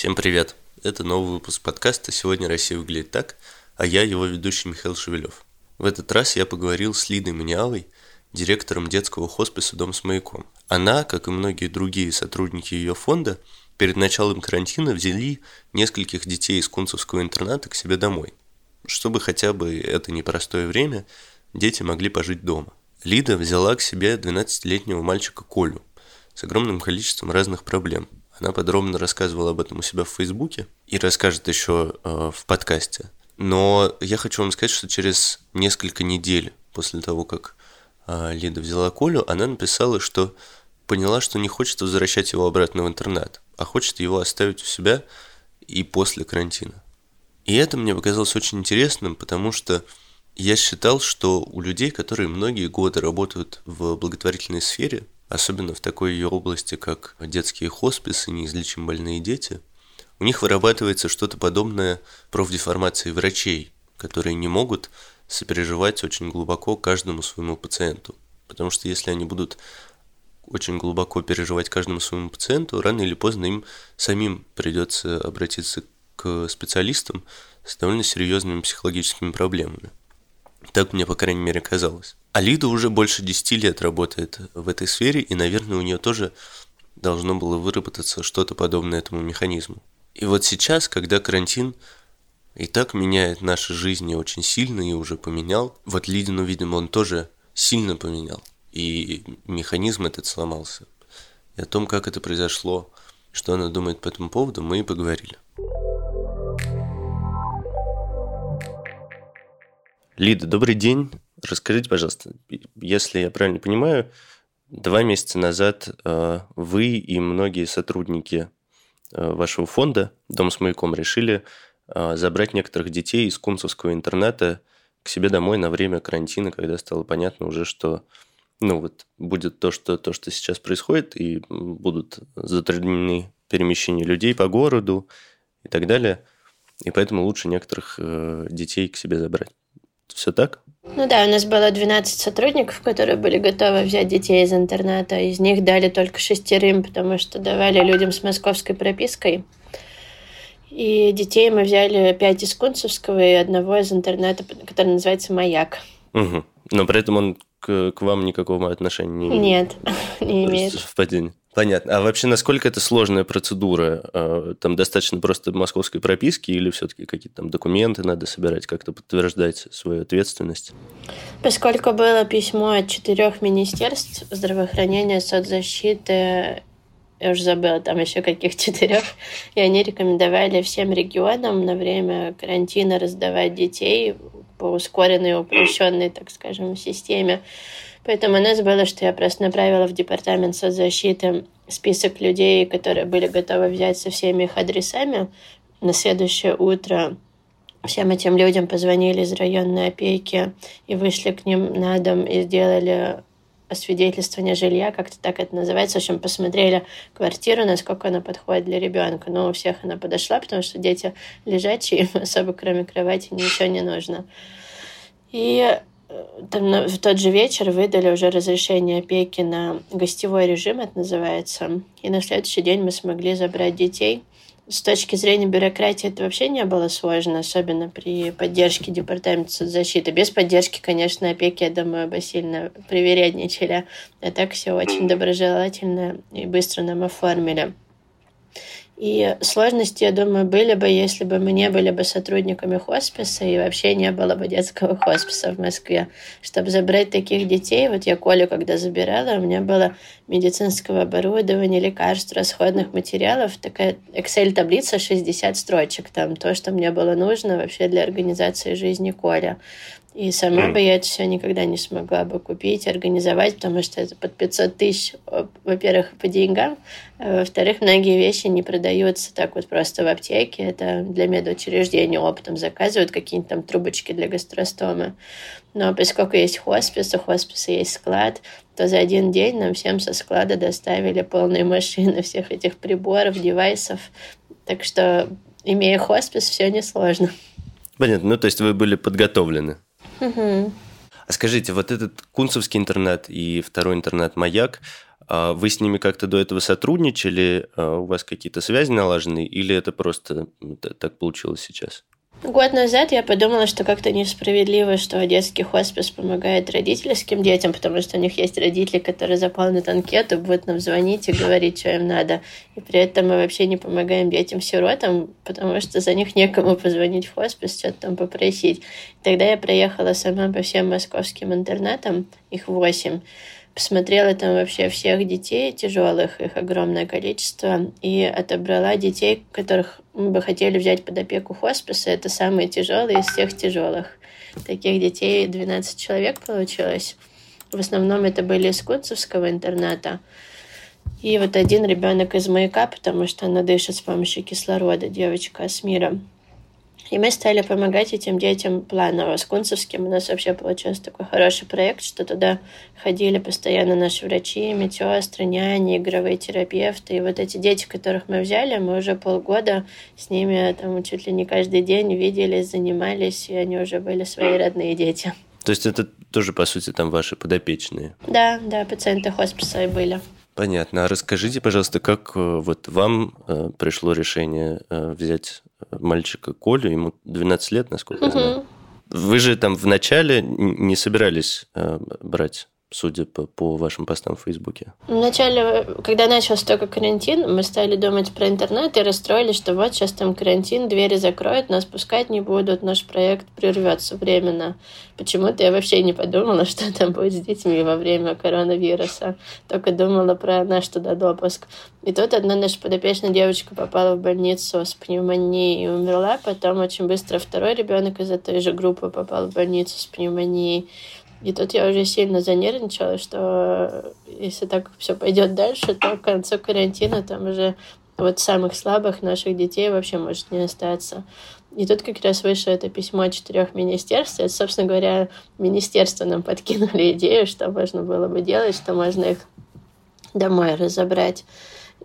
Всем привет! Это новый выпуск подкаста «Сегодня Россия выглядит так», а я его ведущий Михаил Шевелев. В этот раз я поговорил с Лидой Маниалой, директором детского хосписа «Дом с маяком». Она, как и многие другие сотрудники ее фонда, перед началом карантина взяли нескольких детей из кунцевского интерната к себе домой, чтобы хотя бы это непростое время дети могли пожить дома. Лида взяла к себе 12-летнего мальчика Колю с огромным количеством разных проблем – она подробно рассказывала об этом у себя в Фейсбуке и расскажет еще э, в подкасте. Но я хочу вам сказать, что через несколько недель после того, как Лида взяла Колю, она написала, что поняла, что не хочет возвращать его обратно в интернат, а хочет его оставить у себя и после карантина. И это мне показалось очень интересным, потому что я считал, что у людей, которые многие годы работают в благотворительной сфере, особенно в такой ее области, как детские хосписы, неизлечим больные дети, у них вырабатывается что-то подобное профдеформации врачей, которые не могут сопереживать очень глубоко каждому своему пациенту. Потому что если они будут очень глубоко переживать каждому своему пациенту, рано или поздно им самим придется обратиться к специалистам с довольно серьезными психологическими проблемами. Так мне, по крайней мере, казалось. Алида уже больше 10 лет работает в этой сфере, и, наверное, у нее тоже должно было выработаться что-то подобное этому механизму. И вот сейчас, когда карантин и так меняет наши жизни очень сильно и уже поменял, вот Лидину, видимо, он тоже сильно поменял, и механизм этот сломался. И о том, как это произошло, что она думает по этому поводу, мы и поговорили. Лида, добрый день. Расскажите, пожалуйста, если я правильно понимаю, два месяца назад э, вы и многие сотрудники э, вашего фонда «Дом с маяком» решили забрать некоторых детей из Кунцевского интерната к себе домой на время карантина, когда стало понятно уже, что ну вот будет то, что, то, что сейчас происходит, и будут затруднены перемещения людей по городу и так далее. И поэтому лучше некоторых детей к себе забрать. Все так? Ну да, у нас было 12 сотрудников, которые были готовы взять детей из интерната. Из них дали только шестерым, потому что давали людям с московской пропиской. И детей мы взяли пять из Кунцевского и одного из интерната, который называется «Маяк». Угу. Но при этом он к, к вам никакого отношения не имеет? Нет, не имеет. Совпадение. Понятно. А вообще, насколько это сложная процедура? А, там достаточно просто московской прописки или все-таки какие-то там документы надо собирать, как-то подтверждать свою ответственность? Поскольку было письмо от четырех министерств здравоохранения, соцзащиты, я уже забыла, там еще каких четырех, и они рекомендовали всем регионам на время карантина раздавать детей по ускоренной, упрощенной, так скажем, системе Поэтому у нас было, что я просто направила в департамент соцзащиты список людей, которые были готовы взять со всеми их адресами. На следующее утро всем этим людям позвонили из районной опеки и вышли к ним на дом и сделали освидетельствование жилья, как-то так это называется. В общем, посмотрели квартиру, насколько она подходит для ребенка. Но у всех она подошла, потому что дети лежачие, им особо кроме кровати ничего не нужно. И там в тот же вечер выдали уже разрешение опеки на гостевой режим, это называется. И на следующий день мы смогли забрать детей. С точки зрения бюрократии это вообще не было сложно, особенно при поддержке Департамента соцзащиты. Без поддержки, конечно, опеки, я думаю, бы сильно привередничали. А так все очень доброжелательно и быстро нам оформили. И сложности, я думаю, были бы, если бы мы не были бы сотрудниками хосписа и вообще не было бы детского хосписа в Москве. Чтобы забрать таких детей, вот я Колю когда забирала, у меня было медицинского оборудования, лекарств, расходных материалов, такая Excel-таблица 60 строчек, там то, что мне было нужно вообще для организации жизни Коля. И сама бы я это все никогда не смогла бы купить, организовать, потому что это под 500 тысяч, во-первых, по деньгам, а во-вторых, многие вещи не продаются так вот просто в аптеке. Это для медучреждения оптом заказывают какие-нибудь там трубочки для гастростомы. Но поскольку есть хоспис, у хосписа есть склад, то за один день нам всем со склада доставили полные машины всех этих приборов, девайсов. Так что, имея хоспис, все несложно. Понятно. Ну, то есть вы были подготовлены. А скажите, вот этот Кунцевский интернет и второй интернет «Маяк», а вы с ними как-то до этого сотрудничали? А у вас какие-то связи налажены? Или это просто так получилось сейчас? Год назад я подумала, что как-то несправедливо, что детский хоспис помогает родительским детям, потому что у них есть родители, которые заполнят анкету, будут нам звонить и говорить, что им надо. И при этом мы вообще не помогаем детям-сиротам, потому что за них некому позвонить в хоспис, что-то там попросить. Тогда я проехала сама по всем московским интернатам, их восемь, посмотрела там вообще всех детей тяжелых, их огромное количество, и отобрала детей, которых мы бы хотели взять под опеку хосписа. Это самые тяжелые из всех тяжелых. Таких детей 12 человек получилось. В основном это были из Кунцевского интерната. И вот один ребенок из маяка, потому что она дышит с помощью кислорода, девочка с миром. И мы стали помогать этим детям планово. С Кунцевским у нас вообще получился такой хороший проект, что туда ходили постоянно наши врачи, медсестры, няни, игровые терапевты. И вот эти дети, которых мы взяли, мы уже полгода с ними там чуть ли не каждый день виделись, занимались, и они уже были свои родные дети. То есть это тоже, по сути, там ваши подопечные? Да, да, пациенты хосписа и были. Понятно. А расскажите, пожалуйста, как э, вот вам э, пришло решение э, взять мальчика Колю, ему 12 лет, насколько я знаю. Вы же там вначале не собирались брать судя по, по вашим постам в Фейсбуке? Вначале, когда начался только карантин, мы стали думать про интернет и расстроились, что вот сейчас там карантин, двери закроют, нас пускать не будут, наш проект прервется временно. Почему-то я вообще не подумала, что там будет с детьми во время коронавируса. Только думала про наш туда допуск. И тут одна наша подопечная девочка попала в больницу с пневмонией и умерла. Потом очень быстро второй ребенок из этой же группы попал в больницу с пневмонией. И тут я уже сильно занервничала, что если так все пойдет дальше, то к концу карантина там уже вот самых слабых наших детей вообще может не остаться. И тут как раз вышло это письмо четырех министерств. Это, собственно говоря, министерство нам подкинули идею, что можно было бы делать, что можно их домой разобрать.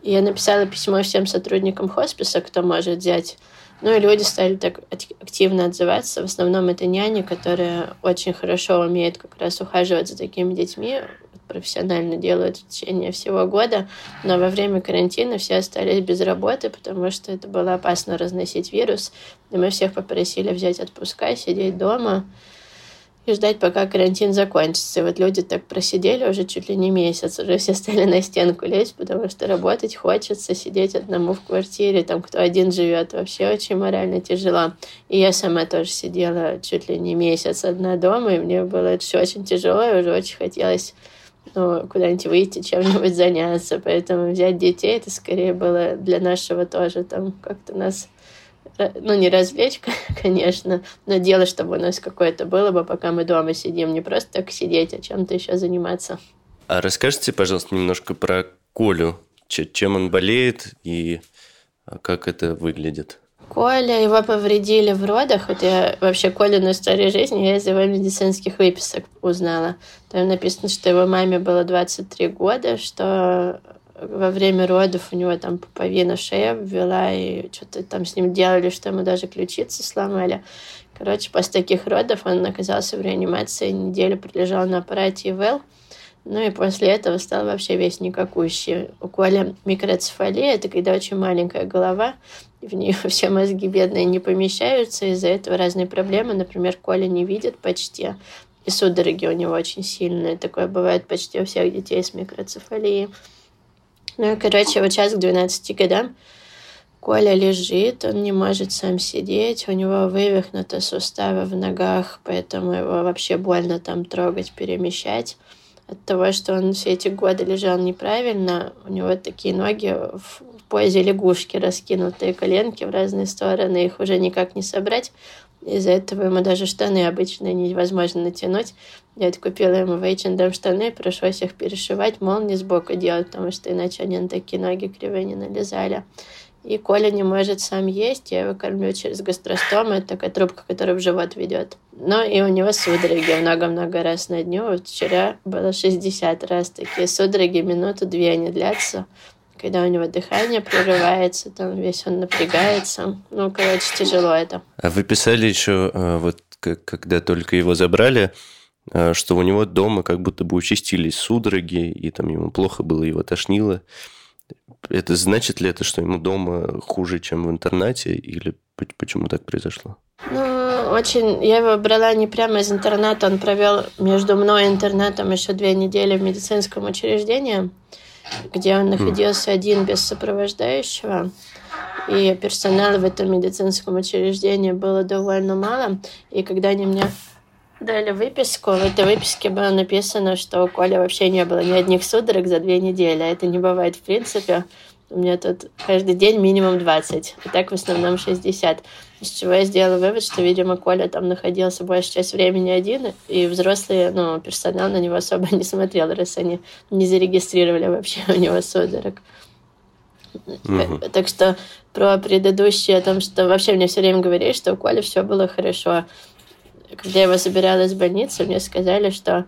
И я написала письмо всем сотрудникам хосписа, кто может взять ну и люди стали так активно отзываться. В основном это няни, которые очень хорошо умеют как раз ухаживать за такими детьми, профессионально делают в течение всего года, но во время карантина все остались без работы, потому что это было опасно разносить вирус, и мы всех попросили взять отпуска, сидеть дома, и ждать, пока карантин закончится. И вот люди так просидели уже чуть ли не месяц, уже все стали на стенку лезть, потому что работать хочется, сидеть одному в квартире, там кто один живет, вообще очень морально тяжело. И я сама тоже сидела чуть ли не месяц одна дома, и мне было это все очень тяжело, и уже очень хотелось ну, куда-нибудь выйти, чем-нибудь заняться. Поэтому взять детей, это скорее было для нашего тоже там как-то нас ну, не развлечь, конечно, но дело, чтобы у нас какое-то было бы, пока мы дома сидим, не просто так сидеть, а чем-то еще заниматься. А расскажите, пожалуйста, немножко про Колю, чем он болеет и как это выглядит? Коля, его повредили в родах. Вот я вообще Колину историю жизни я из его медицинских выписок узнала. Там написано, что его маме было 23 года, что во время родов у него там пуповина шея ввела, и что-то там с ним делали, что ему даже ключицы сломали. Короче, после таких родов он оказался в реанимации, неделю пролежал на аппарате ИВЛ, ну и после этого стал вообще весь никакущий. У Коли микроцефалия, это когда очень маленькая голова, и в нее все мозги бедные не помещаются, из-за этого разные проблемы. Например, Коля не видит почти, и судороги у него очень сильные. Такое бывает почти у всех детей с микроцефалией. Ну и, короче, вот сейчас к 12 годам Коля лежит, он не может сам сидеть, у него вывихнуты суставы в ногах, поэтому его вообще больно там трогать, перемещать. От того, что он все эти годы лежал неправильно, у него такие ноги в позе лягушки, раскинутые коленки в разные стороны, их уже никак не собрать. Из-за этого ему даже штаны обычно невозможно натянуть. Я купила ему в H&M штаны, пришлось их перешивать, молнии сбоку делать, потому что иначе они на такие ноги кривые не налезали. И Коля не может сам есть, я его кормлю через гастростом, это такая трубка, которая в живот ведет. Но и у него судороги много-много раз на дню. Вот вчера было 60 раз такие судороги, минуту-две они длятся когда у него дыхание прерывается, там весь он напрягается. Ну, короче, тяжело это. А вы писали еще, э, вот когда только его забрали, э, что у него дома как будто бы участились судороги, и там ему плохо было, его тошнило. Это значит ли это, что ему дома хуже, чем в интернате, или почему так произошло? Ну, очень... Я его брала не прямо из интерната, он провел между мной и интернатом еще две недели в медицинском учреждении где он находился один без сопровождающего. И персонала в этом медицинском учреждении было довольно мало. И когда они мне дали выписку, в этой выписке было написано, что у Коля вообще не было ни одних судорог за две недели. А это не бывает в принципе. У меня тут каждый день минимум 20, и так в основном 60. Из чего я сделала вывод, что, видимо, Коля там находился большую часть времени один, и взрослые, ну, персонал на него особо не смотрел, раз они не зарегистрировали вообще у него судорог. Угу. Так что про предыдущее, о том, что вообще мне все время говорили, что у Коли все было хорошо. Когда я его забирала из больницы, мне сказали, что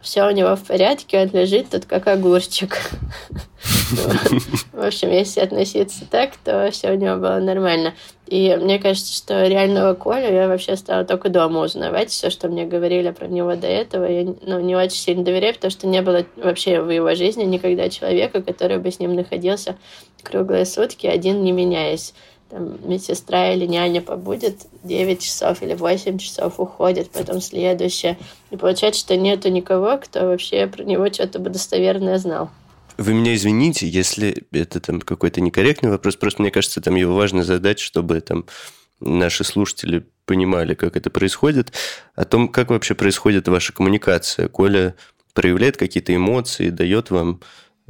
все у него в порядке, он лежит тут как огурчик. В общем, если относиться так, то все у него было нормально. И мне кажется, что реального Колю я вообще стала только дома узнавать. Все, что мне говорили про него до этого, я ну, не очень сильно доверяю, потому что не было вообще в его жизни никогда человека, который бы с ним находился круглые сутки, один не меняясь там, медсестра или няня побудет 9 часов или 8 часов уходит, потом следующая. И получается, что нету никого, кто вообще про него что-то бы достоверное знал. Вы меня извините, если это там какой-то некорректный вопрос, просто мне кажется, там его важно задать, чтобы там наши слушатели понимали, как это происходит, о том, как вообще происходит ваша коммуникация. Коля проявляет какие-то эмоции, дает вам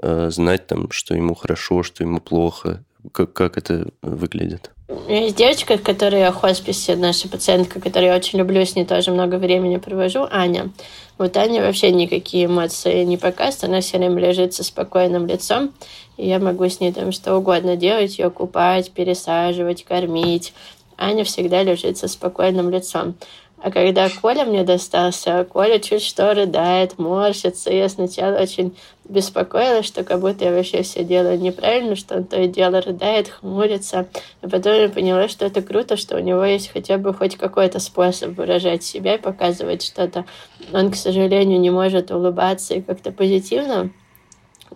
э, знать там, что ему хорошо, что ему плохо, как, как это выглядит? Есть девочка, которая в хосписе, наша пациентка, которую я очень люблю, с ней тоже много времени провожу, Аня. Вот Аня вообще никакие эмоции не показывает, она все время лежит со спокойным лицом, и я могу с ней там что угодно делать, ее купать, пересаживать, кормить. Аня всегда лежит со спокойным лицом. А когда Коля мне достался, Коля чуть что рыдает, морщится. Я сначала очень беспокоилась, что как будто я вообще все делаю неправильно, что он то и дело рыдает, хмурится. А потом я поняла, что это круто, что у него есть хотя бы хоть какой-то способ выражать себя и показывать что-то. Он, к сожалению, не может улыбаться и как-то позитивно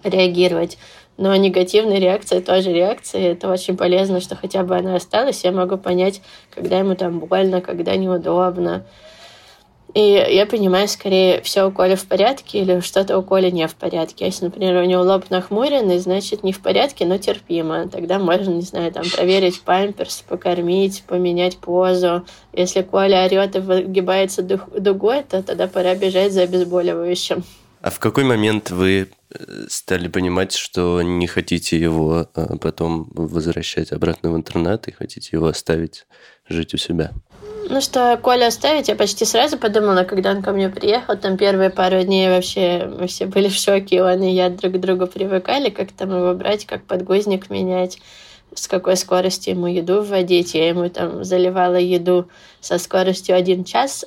реагировать. Но негативная реакция тоже реакция. Это очень полезно, что хотя бы она осталась. Я могу понять, когда ему там больно, когда неудобно. И я понимаю, скорее, все у Коли в порядке или что-то у Коли не в порядке. Если, например, у него лоб нахмуренный, значит, не в порядке, но терпимо. Тогда можно, не знаю, там, проверить памперс, покормить, поменять позу. Если Коля орет и выгибается дугой, то тогда пора бежать за обезболивающим. А в какой момент вы стали понимать, что не хотите его а, потом возвращать обратно в интернат и хотите его оставить жить у себя? Ну что, Коля оставить, я почти сразу подумала, когда он ко мне приехал, там первые пару дней вообще мы все были в шоке, он и я друг к другу привыкали, как там его брать, как подгузник менять, с какой скоростью ему еду вводить. Я ему там заливала еду со скоростью один час,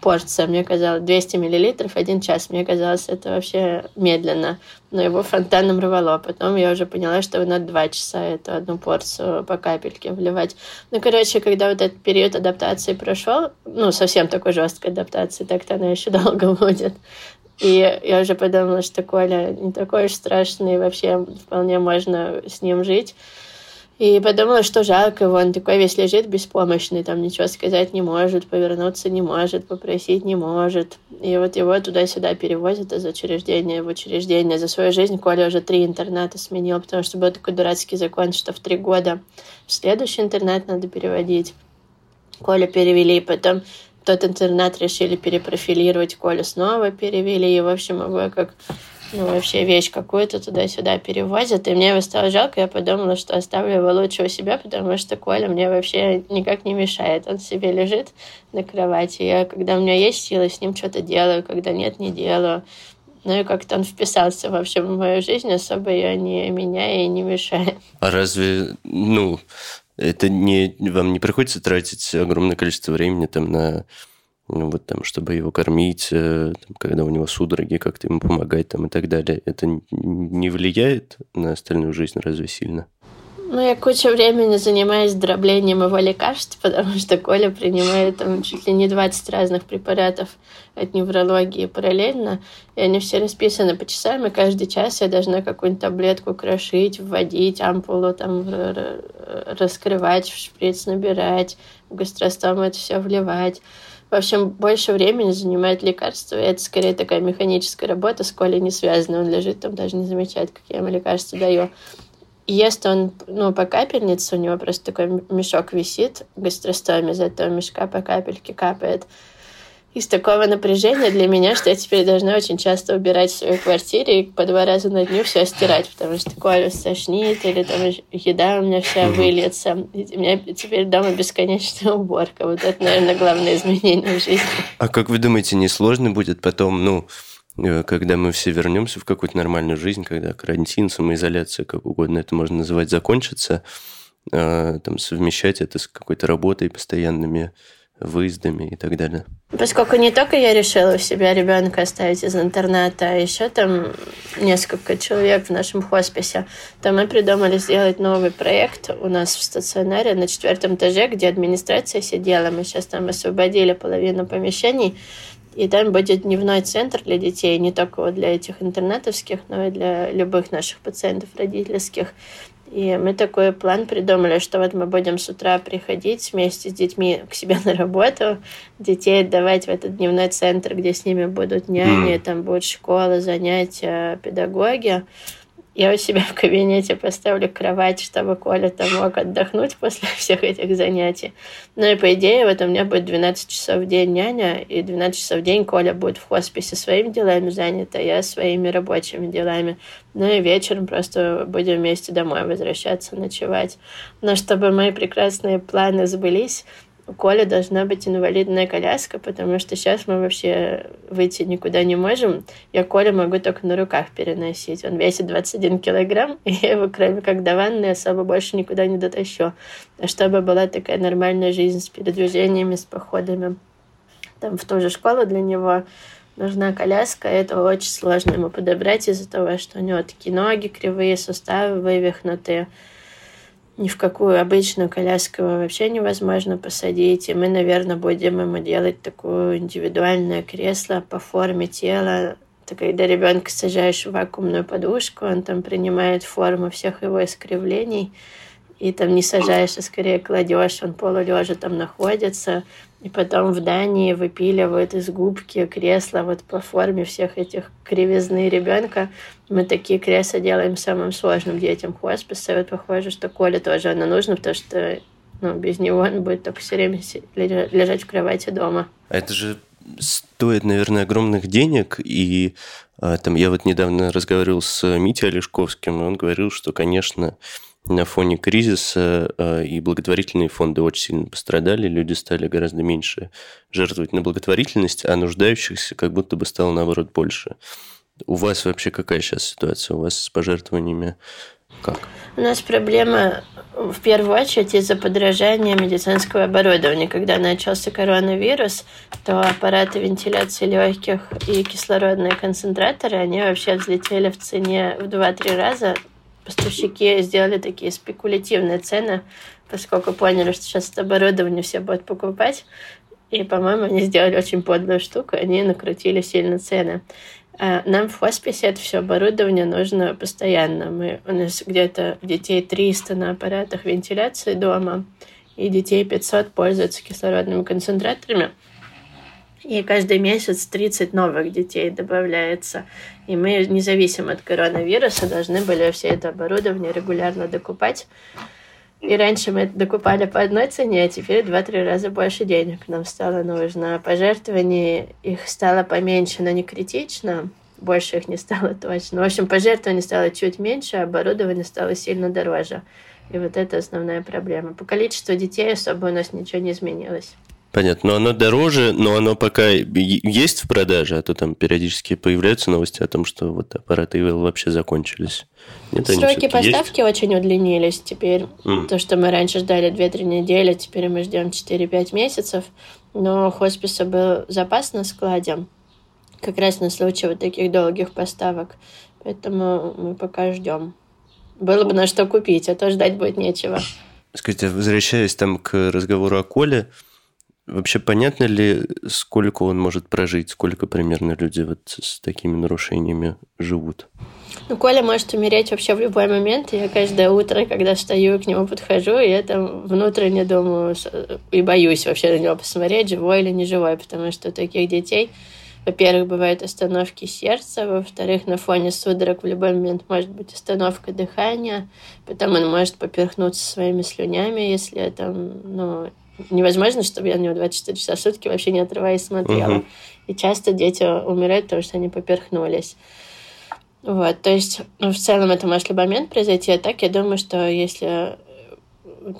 порция, мне казалось, 200 миллилитров один час. Мне казалось, это вообще медленно. Но его фонтаном рвало. Потом я уже поняла, что надо два часа эту одну порцию по капельке вливать. Ну, короче, когда вот этот период адаптации прошел, ну, совсем такой жесткой адаптации, так-то она еще долго будет. И я уже подумала, что Коля не такой уж страшный, вообще вполне можно с ним жить. И подумала, что жалко его, он такой весь лежит беспомощный, там ничего сказать не может, повернуться не может, попросить не может. И вот его туда-сюда перевозят из учреждения в учреждение. За свою жизнь Коля уже три интерната сменил, потому что был такой дурацкий закон, что в три года в следующий интернат надо переводить. Коля перевели, потом тот интернат решили перепрофилировать, Колю снова перевели. И, в общем, его как ну, вообще вещь какую-то туда-сюда перевозят. И мне его стало жалко, я подумала, что оставлю его лучше у себя, потому что Коля мне вообще никак не мешает. Он себе лежит на кровати. Я, когда у меня есть силы, с ним что-то делаю, когда нет, не делаю. Ну и как-то он вписался вообще в мою жизнь, особо ее не меняя и не мешая. А разве, ну, это не, вам не приходится тратить огромное количество времени там на вот там, чтобы его кормить, э, там, когда у него судороги, как-то ему помогать там и так далее. Это не влияет на остальную жизнь разве сильно? Ну, я кучу времени занимаюсь дроблением его лекарств, потому что Коля принимает там чуть ли не 20 разных препаратов от неврологии параллельно, и они все расписаны по часам, и каждый час я должна какую-нибудь таблетку крошить, вводить, ампулу там раскрывать, в шприц набирать, в гастростом это все вливать. В общем, больше времени занимает лекарство, и это скорее такая механическая работа, с Колей не связана. Он лежит там, даже не замечает, как я ему лекарства даю. Ест он, ну, по капельнице, у него просто такой мешок висит в гастростоме, из этого мешка по капельке капает. Из такого напряжения для меня, что я теперь должна очень часто убирать в своей квартире и по два раза на дню все стирать, потому что Коля сошнит, или там еда у меня вся выльется. И у меня теперь дома бесконечная уборка. Вот это, наверное, главное изменение в жизни. А как вы думаете, не сложно будет потом, ну, Э, когда мы все вернемся в какую-то нормальную жизнь, когда карантин, самоизоляция, как угодно это можно называть, закончится, э, там, совмещать это с какой-то работой, постоянными выездами и так далее. Поскольку не только я решила у себя ребенка оставить из интерната, а еще там несколько человек в нашем хосписе, то мы придумали сделать новый проект у нас в стационаре на четвертом этаже, где администрация сидела. Мы сейчас там освободили половину помещений, и там будет дневной центр для детей, не только вот для этих интернетовских, но и для любых наших пациентов родительских. И мы такой план придумали, что вот мы будем с утра приходить вместе с детьми к себе на работу, детей отдавать в этот дневной центр, где с ними будут няни, mm. там будет школа, занятия, педагоги. Я у себя в кабинете поставлю кровать, чтобы Коля там мог отдохнуть после всех этих занятий. Ну и по идее, вот у меня будет 12 часов в день няня, и 12 часов в день Коля будет в хосписе своими делами занят, а я своими рабочими делами. Ну и вечером просто будем вместе домой возвращаться, ночевать. Но чтобы мои прекрасные планы сбылись, у Коли должна быть инвалидная коляска, потому что сейчас мы вообще выйти никуда не можем. Я Коля могу только на руках переносить. Он весит 21 килограмм, и я его, кроме как до ванны, особо больше никуда не дотащу. А чтобы была такая нормальная жизнь с передвижениями, с походами там в ту же школу для него, нужна коляска. Это очень сложно ему подобрать из-за того, что у него такие ноги кривые, суставы вывихнутые ни в какую обычную коляску его вообще невозможно посадить. И мы, наверное, будем ему делать такое индивидуальное кресло по форме тела. Ты когда ребенка сажаешь в вакуумную подушку, он там принимает форму всех его искривлений и там не сажаешь, а скорее кладешь, он полулежа там находится, и потом в Дании выпиливают из губки кресла вот по форме всех этих кривизны ребенка. Мы такие кресла делаем самым сложным детям хосписа. И вот похоже, что Коле тоже оно нужно, потому что ну, без него он будет только все время лежать в кровати дома. А это же стоит, наверное, огромных денег, и а, там я вот недавно разговаривал с Митей Олешковским, и он говорил, что, конечно, на фоне кризиса э, и благотворительные фонды очень сильно пострадали, люди стали гораздо меньше жертвовать на благотворительность, а нуждающихся как будто бы стало наоборот больше. У вас вообще какая сейчас ситуация? У вас с пожертвованиями как? У нас проблема в первую очередь из-за подражания медицинского оборудования. Когда начался коронавирус, то аппараты вентиляции легких и кислородные концентраторы, они вообще взлетели в цене в 2-3 раза поставщики сделали такие спекулятивные цены, поскольку поняли, что сейчас оборудование все будут покупать. И, по-моему, они сделали очень подлую штуку, они накрутили сильно цены. А нам в хосписе это все оборудование нужно постоянно. Мы, у нас где-то детей 300 на аппаратах вентиляции дома, и детей 500 пользуются кислородными концентраторами и каждый месяц 30 новых детей добавляется. И мы, независимо от коронавируса, должны были все это оборудование регулярно докупать. И раньше мы это докупали по одной цене, а теперь два-три раза больше денег нам стало нужно. Пожертвований их стало поменьше, но не критично. больше их не стало точно. В общем, пожертвований стало чуть меньше, а оборудование стало сильно дороже. И вот это основная проблема. По количеству детей особо у нас ничего не изменилось. Понятно, но оно дороже, но оно пока есть в продаже, а то там периодически появляются новости о том, что вот аппараты Evil вообще закончились. Нет, Сроки поставки есть? очень удлинились теперь. Mm. То, что мы раньше ждали 2-3 недели, теперь мы ждем 4-5 месяцев. Но у хосписа был запас на складе, как раз на случай вот таких долгих поставок. Поэтому мы пока ждем. Было бы на что купить, а то ждать будет нечего. Скажите, возвращаясь там к разговору о Коле, Вообще понятно ли, сколько он может прожить, сколько примерно люди вот с такими нарушениями живут? Ну, Коля может умереть вообще в любой момент. Я каждое утро, когда встаю, к нему подхожу, и я там внутренне думаю и боюсь вообще на него посмотреть, живой или не живой, потому что у таких детей, во-первых, бывают остановки сердца, во-вторых, на фоне судорог в любой момент может быть остановка дыхания, потом он может поперхнуться своими слюнями, если там, ну, невозможно, чтобы я на него 24 часа в сутки вообще не отрываясь смотрела. Угу. И часто дети умирают, потому что они поперхнулись. Вот, то есть ну, в целом это может любой момент произойти, а так я думаю, что если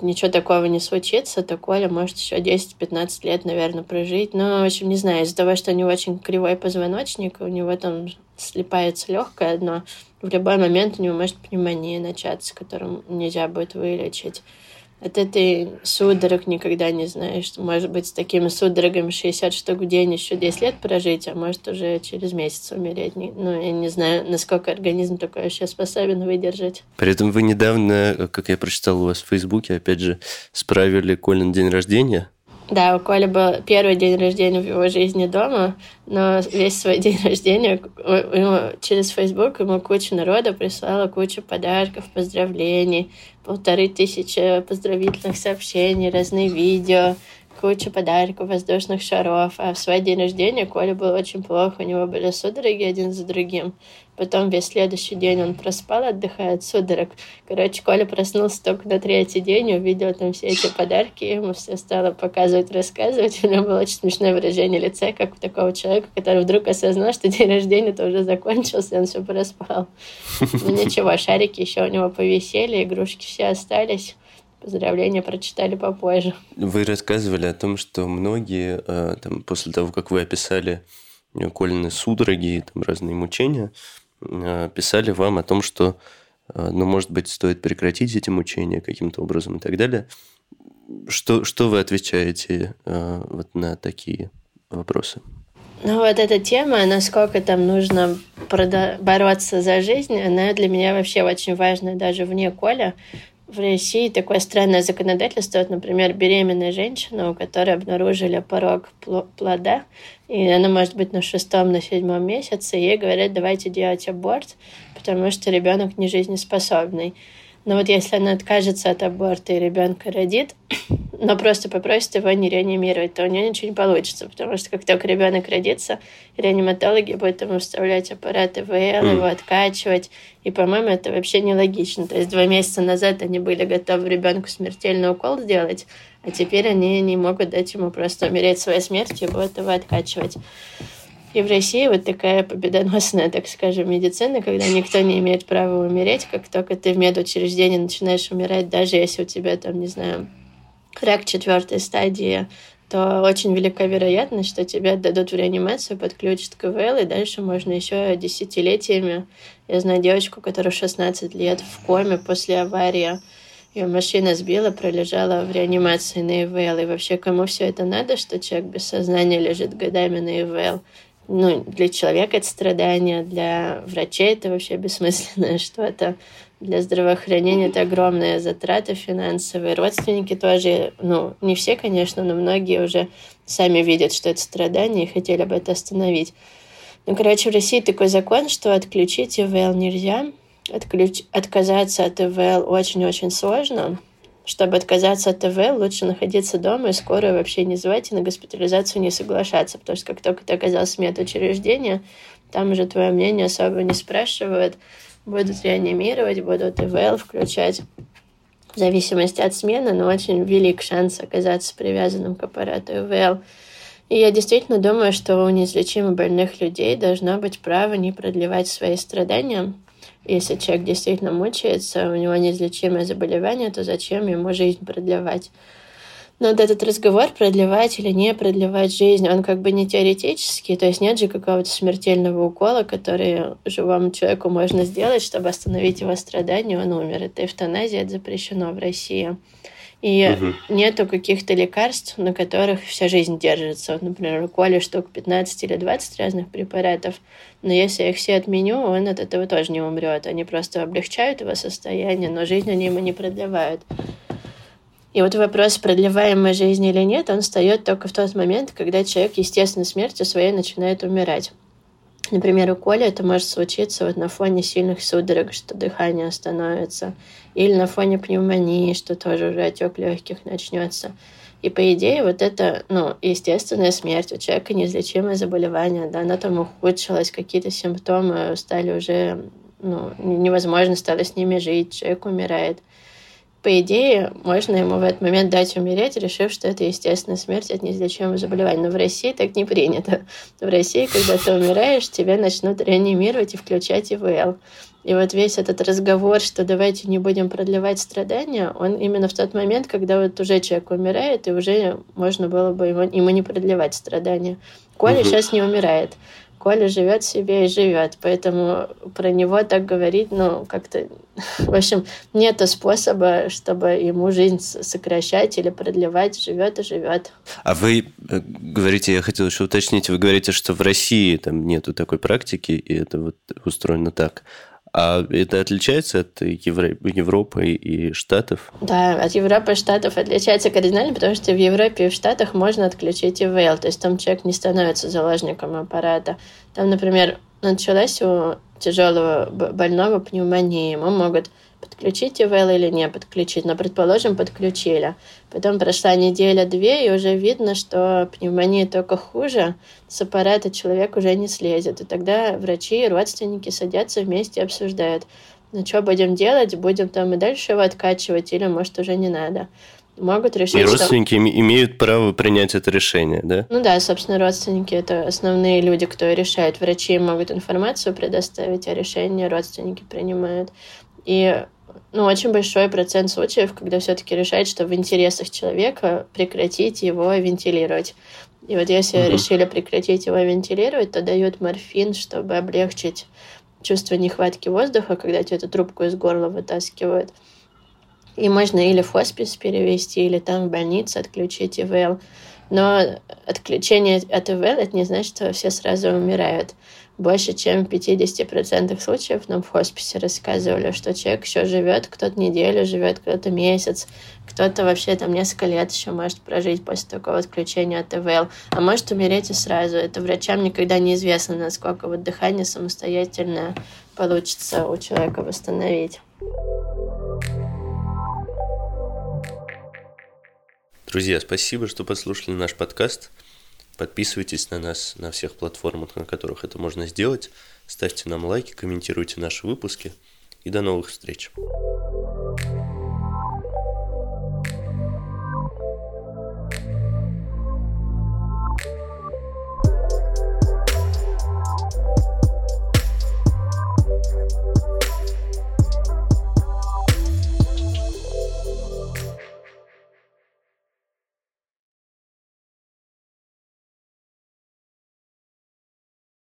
ничего такого не случится, то Коля может еще 10-15 лет, наверное, прожить. Но, в общем, не знаю, из-за того, что у него очень кривой позвоночник, у него там слипается легкое одно, в любой момент у него может пневмония начаться, которую нельзя будет вылечить от этой судорог никогда не знаешь. Может быть, с такими судорогами 60 штук в день еще 10 лет прожить, а может уже через месяц умереть. Ну, я не знаю, насколько организм такой вообще способен выдержать. При этом вы недавно, как я прочитал у вас в Фейсбуке, опять же, справили Колин день рождения. Да, у Коли был первый день рождения в его жизни дома, но весь свой день рождения ему, через Facebook ему куча народа прислала кучу подарков, поздравлений, полторы тысячи поздравительных сообщений, разные видео, куча подарков, воздушных шаров. А в свой день рождения Коля был очень плохо, у него были судороги один за другим. Потом весь следующий день он проспал, отдыхая от судорог. Короче, Коля проснулся только на третий день, увидел там все эти подарки, ему все стало показывать, рассказывать. У него было очень смешное выражение лица, как у такого человека, который вдруг осознал, что день рождения-то уже закончился, и он все проспал. Ну ничего, шарики еще у него повисели, игрушки все остались. Поздравления прочитали попозже. Вы рассказывали о том, что многие, э, там, после того, как вы описали Колины судороги и там, разные мучения, э, писали вам о том, что, э, ну, может быть, стоит прекратить эти мучения каким-то образом и так далее. Что, что вы отвечаете вот на такие вопросы? Ну вот эта тема, насколько там нужно бороться за жизнь, она для меня вообще очень важна даже вне Коля, в России такое странное законодательство, вот, например, беременная женщина, у которой обнаружили порог плода, и она может быть на шестом, на седьмом месяце, ей говорят, давайте делать аборт, потому что ребенок не жизнеспособный. Но вот если она откажется от аборта и ребенка родит, но просто попросит его не реанимировать, то у нее ничего не получится, потому что как только ребенок родится, реаниматологи будут ему вставлять аппараты ВЛ, mm. его откачивать, и, по-моему, это вообще нелогично. То есть два месяца назад они были готовы ребенку смертельный укол сделать, а теперь они не могут дать ему просто умереть своей смертью и будут его откачивать. И в России вот такая победоносная, так скажем, медицина, когда никто не имеет права умереть, как только ты в медучреждении начинаешь умирать, даже если у тебя там, не знаю, рак четвертой стадии, то очень велика вероятность, что тебя дадут в реанимацию, подключат КВЛ, и дальше можно еще десятилетиями. Я знаю девочку, которая 16 лет в коме после аварии. Ее машина сбила, пролежала в реанимации на ИВЛ. И вообще, кому все это надо, что человек без сознания лежит годами на ИВЛ? Ну, для человека это страдание, для врачей это вообще бессмысленное что-то. Для здравоохранения это огромная затрата финансовые. Родственники тоже, ну, не все, конечно, но многие уже сами видят, что это страдание и хотели бы это остановить. Ну, короче, в России такой закон, что отключить ИВЛ нельзя. Отключ... Отказаться от ИВЛ очень-очень сложно. Чтобы отказаться от ТВ, лучше находиться дома и скорую вообще не звать и на госпитализацию не соглашаться, потому что как только ты оказался в медучреждении, там уже твое мнение особо не спрашивают, будут реанимировать, будут ИВЛ включать в зависимости от смены, но очень велик шанс оказаться привязанным к аппарату ИВЛ. И я действительно думаю, что у неизлечимо больных людей должно быть право не продлевать свои страдания. Если человек действительно мучается, у него неизлечимое заболевание, то зачем ему жизнь продлевать? Но вот этот разговор, продлевать или не продлевать жизнь, он как бы не теоретический, то есть нет же какого-то смертельного укола, который живому человеку можно сделать, чтобы остановить его страдания, он умер. Это эвтаназия, это запрещено в России. И угу. нету каких-то лекарств, на которых вся жизнь держится. Вот, например, у Коли штук 15 или 20 разных препаратов, но если я их все отменю, он от этого тоже не умрет. Они просто облегчают его состояние, но жизнь они ему не продлевают. И вот вопрос, продлеваемой жизни или нет, он встает только в тот момент, когда человек естественно смертью своей начинает умирать. Например, у Коли это может случиться вот на фоне сильных судорог, что дыхание остановится, или на фоне пневмонии, что тоже уже отек легких начнется. И по идее вот это, ну, естественная смерть, у человека неизлечимое заболевание, да, оно там ухудшилось, какие-то симптомы стали уже, ну, невозможно стало с ними жить, человек умирает по идее, можно ему в этот момент дать умереть, решив, что это естественная смерть от неизлечимого заболевания. Но в России так не принято. В России, когда ты умираешь, тебя начнут реанимировать и включать ИВЛ. И вот весь этот разговор, что давайте не будем продлевать страдания, он именно в тот момент, когда вот уже человек умирает, и уже можно было бы ему, ему не продлевать страдания. Коля угу. сейчас не умирает. Коля живет себе и живет, поэтому про него так говорить, ну, как-то, в общем, нет способа, чтобы ему жизнь сокращать или продлевать, живет и живет. А вы э, говорите, я хотел еще уточнить, вы говорите, что в России там нету такой практики, и это вот устроено так. А это отличается от Европы и Штатов? Да, от Европы и Штатов отличается кардинально, потому что в Европе и в Штатах можно отключить ИВЛ, то есть там человек не становится заложником аппарата. Там, например, началась у тяжелого больного пневмония, ему могут подключить ИВЛ или не подключить, но, предположим, подключили. Потом прошла неделя-две, и уже видно, что пневмония только хуже, с аппарата человек уже не слезет. И тогда врачи и родственники садятся вместе и обсуждают, ну что будем делать, будем там и дальше его откачивать, или, может, уже не надо могут решить, И родственники что... имеют право принять это решение, да? Ну да, собственно, родственники – это основные люди, кто решает. Врачи могут информацию предоставить, а решения родственники принимают. И ну, очень большой процент случаев, когда все-таки решает, что в интересах человека прекратить его вентилировать. И вот если угу. решили прекратить его вентилировать, то дают морфин, чтобы облегчить чувство нехватки воздуха, когда тебе эту трубку из горла вытаскивают. И можно или в хоспис перевести, или там в больнице отключить ИВЛ. Но отключение от ИВЛ это не значит, что все сразу умирают больше чем в 50% случаев нам в хосписе рассказывали, что человек еще живет, кто-то неделю живет, кто-то месяц, кто-то вообще там несколько лет еще может прожить после такого отключения от ТВЛ, а может умереть и сразу. Это врачам никогда не известно, насколько вот дыхание самостоятельно получится у человека восстановить. Друзья, спасибо, что послушали наш подкаст. Подписывайтесь на нас на всех платформах, на которых это можно сделать. Ставьте нам лайки, комментируйте наши выпуски. И до новых встреч.